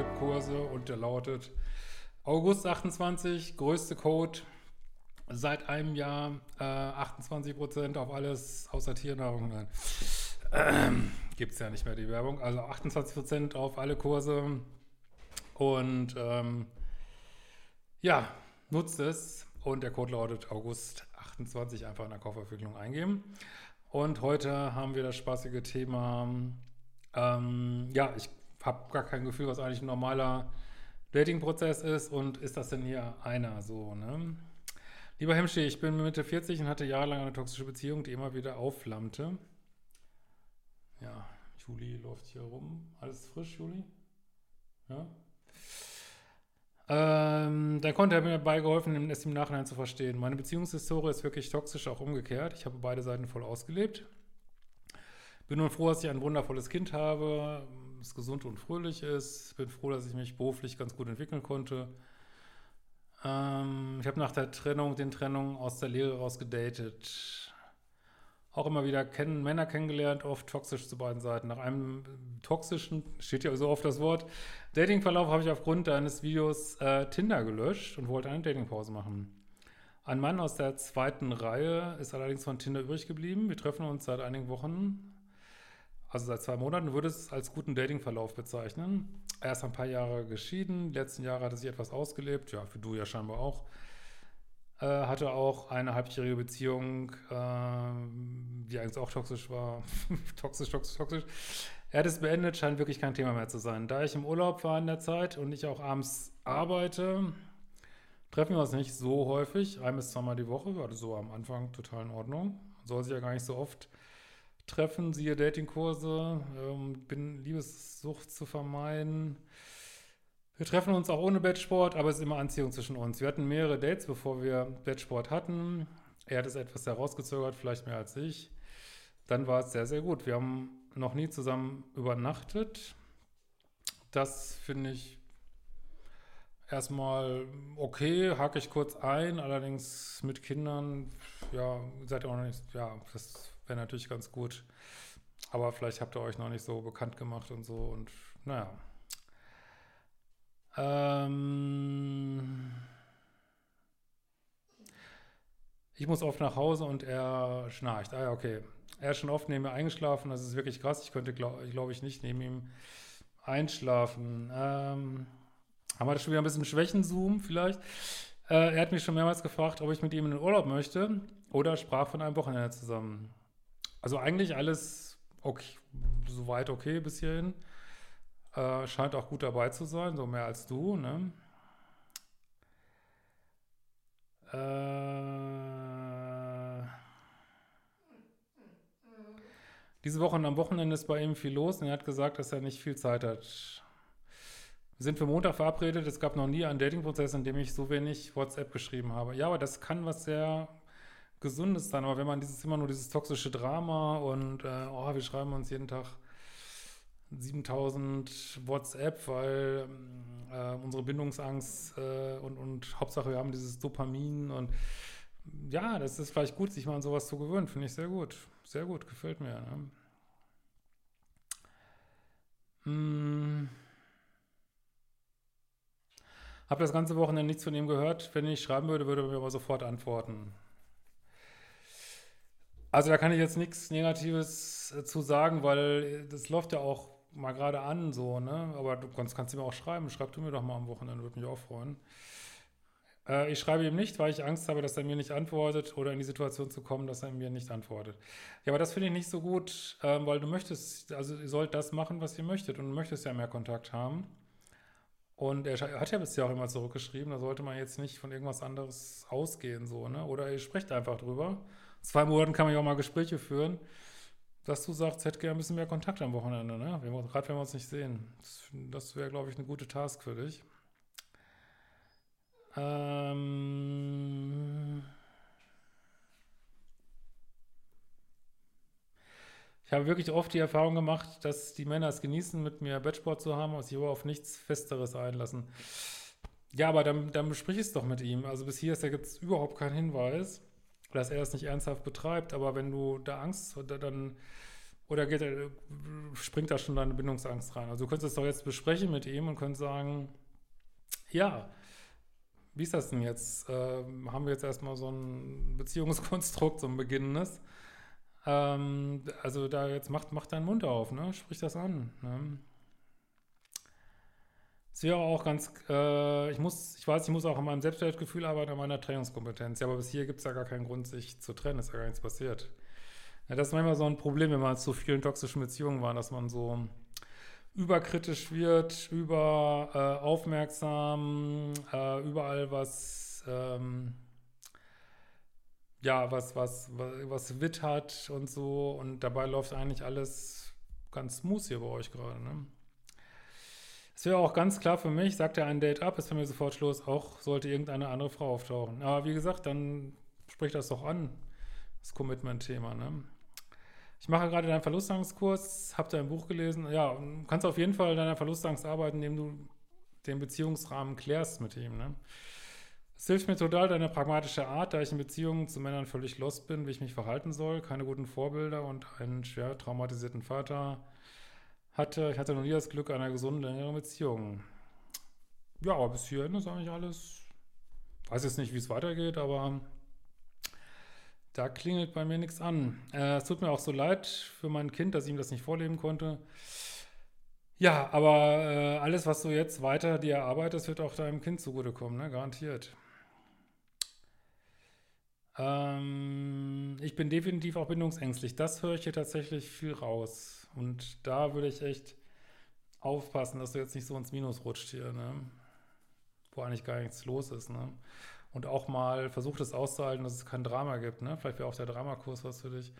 Meine Leadership-Kurse und der lautet August 28, größte Code seit einem Jahr, äh, 28% auf alles außer Tiernahrung. Nein. Ähm, Gibt es ja nicht mehr die Werbung. Also 28% auf alle Kurse und ähm, ja, nutzt es und der Code lautet August 28 einfach in der Kaufverfügung eingeben. Und heute haben wir das spaßige Thema, ähm, ja, ich habe gar kein Gefühl, was eigentlich ein normaler Dating-Prozess ist und ist das denn hier einer so, ne? Lieber Hemschi, ich bin Mitte 40 und hatte jahrelang eine toxische Beziehung, die immer wieder aufflammte. Ja, Juli läuft hier rum. Alles frisch, Juli? Ja. Ähm, da konnte er mir dabei geholfen, es im Nachhinein zu verstehen. Meine Beziehungshistorie ist wirklich toxisch, auch umgekehrt. Ich habe beide Seiten voll ausgelebt. Bin nun froh, dass ich ein wundervolles Kind habe, das gesund und fröhlich ist. Bin froh, dass ich mich beruflich ganz gut entwickeln konnte. Ähm, ich habe nach der Trennung, den Trennungen aus der Lehre raus gedatet. Auch immer wieder kennen, Männer kennengelernt, oft toxisch zu beiden Seiten. Nach einem toxischen, steht ja so oft das Wort, Datingverlauf habe ich aufgrund eines Videos äh, Tinder gelöscht und wollte eine Datingpause machen. Ein Mann aus der zweiten Reihe ist allerdings von Tinder übrig geblieben. Wir treffen uns seit einigen Wochen, also seit zwei Monaten, würde es als guten Datingverlauf bezeichnen. Er ist ein paar Jahre geschieden, die letzten Jahre hat er sich etwas ausgelebt, ja, für du ja scheinbar auch. Äh, hatte auch eine halbjährige Beziehung, äh, die eigentlich auch toxisch war. toxisch, toxisch, toxisch. Er hat es beendet, scheint wirklich kein Thema mehr zu sein. Da ich im Urlaub war in der Zeit und ich auch abends arbeite, treffen wir uns nicht so häufig, ein bis zweimal die Woche, war so am Anfang total in Ordnung. Soll sich ja gar nicht so oft treffen, siehe Datingkurse, ähm, bin Liebessucht zu vermeiden. Wir treffen uns auch ohne Bettsport, aber es ist immer Anziehung zwischen uns. Wir hatten mehrere Dates, bevor wir Bettsport hatten. Er hat es etwas herausgezögert, vielleicht mehr als ich. Dann war es sehr, sehr gut. Wir haben noch nie zusammen übernachtet. Das finde ich erstmal okay, hake ich kurz ein. Allerdings mit Kindern, ja, seid ihr auch noch nicht, ja, das wäre natürlich ganz gut. Aber vielleicht habt ihr euch noch nicht so bekannt gemacht und so und naja. Ähm ich muss oft nach Hause und er schnarcht. Ah ja, okay. Er ist schon oft neben mir eingeschlafen. Das ist wirklich krass. Ich könnte, glaube glaub ich, nicht neben ihm einschlafen. Ähm haben wir das schon wieder ein bisschen Schwächenzoom vielleicht? Äh, er hat mich schon mehrmals gefragt, ob ich mit ihm in den Urlaub möchte oder sprach von einem Wochenende zusammen. Also eigentlich alles okay, soweit okay bis hierhin. Äh, scheint auch gut dabei zu sein, so mehr als du, ne? Äh, diese Woche und am Wochenende ist bei ihm viel los und er hat gesagt, dass er nicht viel Zeit hat. Wir sind für Montag verabredet. Es gab noch nie einen Dating-Prozess, in dem ich so wenig WhatsApp geschrieben habe. Ja, aber das kann was sehr Gesundes sein. Aber wenn man dieses immer nur dieses toxische Drama und äh, oh, wir schreiben uns jeden Tag 7000 WhatsApp, weil äh, unsere Bindungsangst äh, und, und Hauptsache wir haben dieses Dopamin und ja, das ist vielleicht gut, sich mal an sowas zu gewöhnen. Finde ich sehr gut. Sehr gut, gefällt mir. Ne? Hm. Habe das ganze Wochenende nichts von ihm gehört. Wenn ich schreiben würde, würde er mir aber sofort antworten. Also da kann ich jetzt nichts Negatives äh, zu sagen, weil das läuft ja auch mal gerade an, so, ne? Aber du kannst, kannst ihm auch schreiben. Schreib du mir doch mal am Wochenende, würde mich auch freuen. Äh, ich schreibe ihm nicht, weil ich Angst habe, dass er mir nicht antwortet oder in die Situation zu kommen, dass er mir nicht antwortet. Ja, aber das finde ich nicht so gut, äh, weil du möchtest, also ihr sollt das machen, was ihr möchtet und du möchtest ja mehr Kontakt haben. Und er hat ja bisher auch immer zurückgeschrieben, da sollte man jetzt nicht von irgendwas anderes ausgehen, so, ne? Oder ihr sprecht einfach drüber. Zwei Monaten kann man ja auch mal Gespräche führen, dass du sagst, hätte gerne ein bisschen mehr Kontakt am Wochenende, ne? Gerade wenn wir uns nicht sehen. Das, das wäre, glaube ich, eine gute Task für dich. Ähm ich habe wirklich oft die Erfahrung gemacht, dass die Männer es genießen, mit mir Bettsport zu haben und sich aber auf nichts Festeres einlassen. Ja, aber dann, dann besprich es doch mit ihm. Also bis hier ist ja jetzt überhaupt kein Hinweis, dass er es nicht ernsthaft betreibt. Aber wenn du da Angst, dann oder geht, springt da schon deine Bindungsangst rein. Also du könntest es doch jetzt besprechen mit ihm und könntest sagen, ja, wie ist das denn jetzt? Ähm, haben wir jetzt erstmal so ein Beziehungskonstrukt, so ein beginnendes? Ähm, also da jetzt macht, macht deinen Mund auf, ne? Sprich das an. Ne? Es wäre auch ganz, äh, ich muss, ich weiß, ich muss auch an meinem Selbstwertgefühl arbeiten, an meiner Trennungskompetenz. Ja, aber bis hier gibt es ja gar keinen Grund, sich zu trennen, ist ja gar nichts passiert. Ja, das ist manchmal so ein Problem, wenn man zu vielen toxischen Beziehungen war, dass man so überkritisch wird, über äh, aufmerksam, äh, überall was, ähm, ja, was, was, was, was wittert und so. Und dabei läuft eigentlich alles ganz smooth hier bei euch gerade, ne? Es wäre auch ganz klar für mich, sagt er ein Date ab, ist für mich sofort Schluss, auch sollte irgendeine andere Frau auftauchen. Aber wie gesagt, dann sprich das doch an, das Commitment-Thema, ne? Ich mache gerade deinen Verlustangskurs, habe da ein Buch gelesen. Ja, du kannst auf jeden Fall deiner Verlustangst arbeiten, indem du den Beziehungsrahmen klärst mit ihm. Ne? Es hilft mir total deine pragmatische Art, da ich in Beziehungen zu Männern völlig lost bin, wie ich mich verhalten soll, keine guten Vorbilder und einen schwer traumatisierten Vater hatte. Ich hatte noch nie das Glück einer gesunden, längeren Beziehung. Ja, aber bis hierhin ist eigentlich alles. Weiß jetzt nicht, wie es weitergeht, aber da klingelt bei mir nichts an. Äh, es tut mir auch so leid für mein Kind, dass ich ihm das nicht vorleben konnte. Ja, aber äh, alles, was du jetzt weiter dir erarbeitest, wird auch deinem Kind zugutekommen, ne? Garantiert. Ähm, ich bin definitiv auch bindungsängstlich. Das höre ich hier tatsächlich viel raus. Und da würde ich echt aufpassen, dass du jetzt nicht so ins Minus rutscht hier, ne? Wo eigentlich gar nichts los ist, ne? und auch mal versucht es auszuhalten, dass es kein Drama gibt. Ne? Vielleicht wäre auch der Dramakurs was für dich.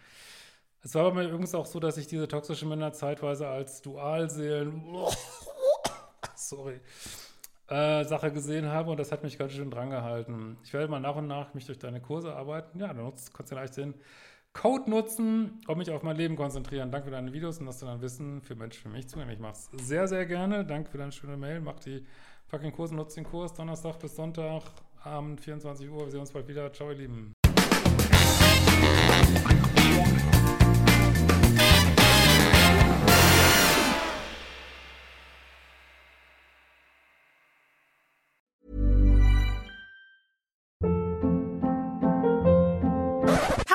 Es war bei mir übrigens auch so, dass ich diese toxischen Männer zeitweise als Dualseelen, sorry, äh, Sache gesehen habe und das hat mich ganz schön dran gehalten. Ich werde mal nach und nach mich durch deine Kurse arbeiten. Ja, dann nutzt, kannst du leicht den Code nutzen und mich auf mein Leben konzentrieren. Danke für deine Videos und dass du dein Wissen für Menschen, für mich zugänglich machst. Sehr, sehr gerne. Danke für deine schöne Mail. Mach die fucking Kurse, nutzt den Kurs Donnerstag bis Sonntag. Abend, 24 Uhr. Wir sehen uns bald wieder. Ciao, ihr Lieben.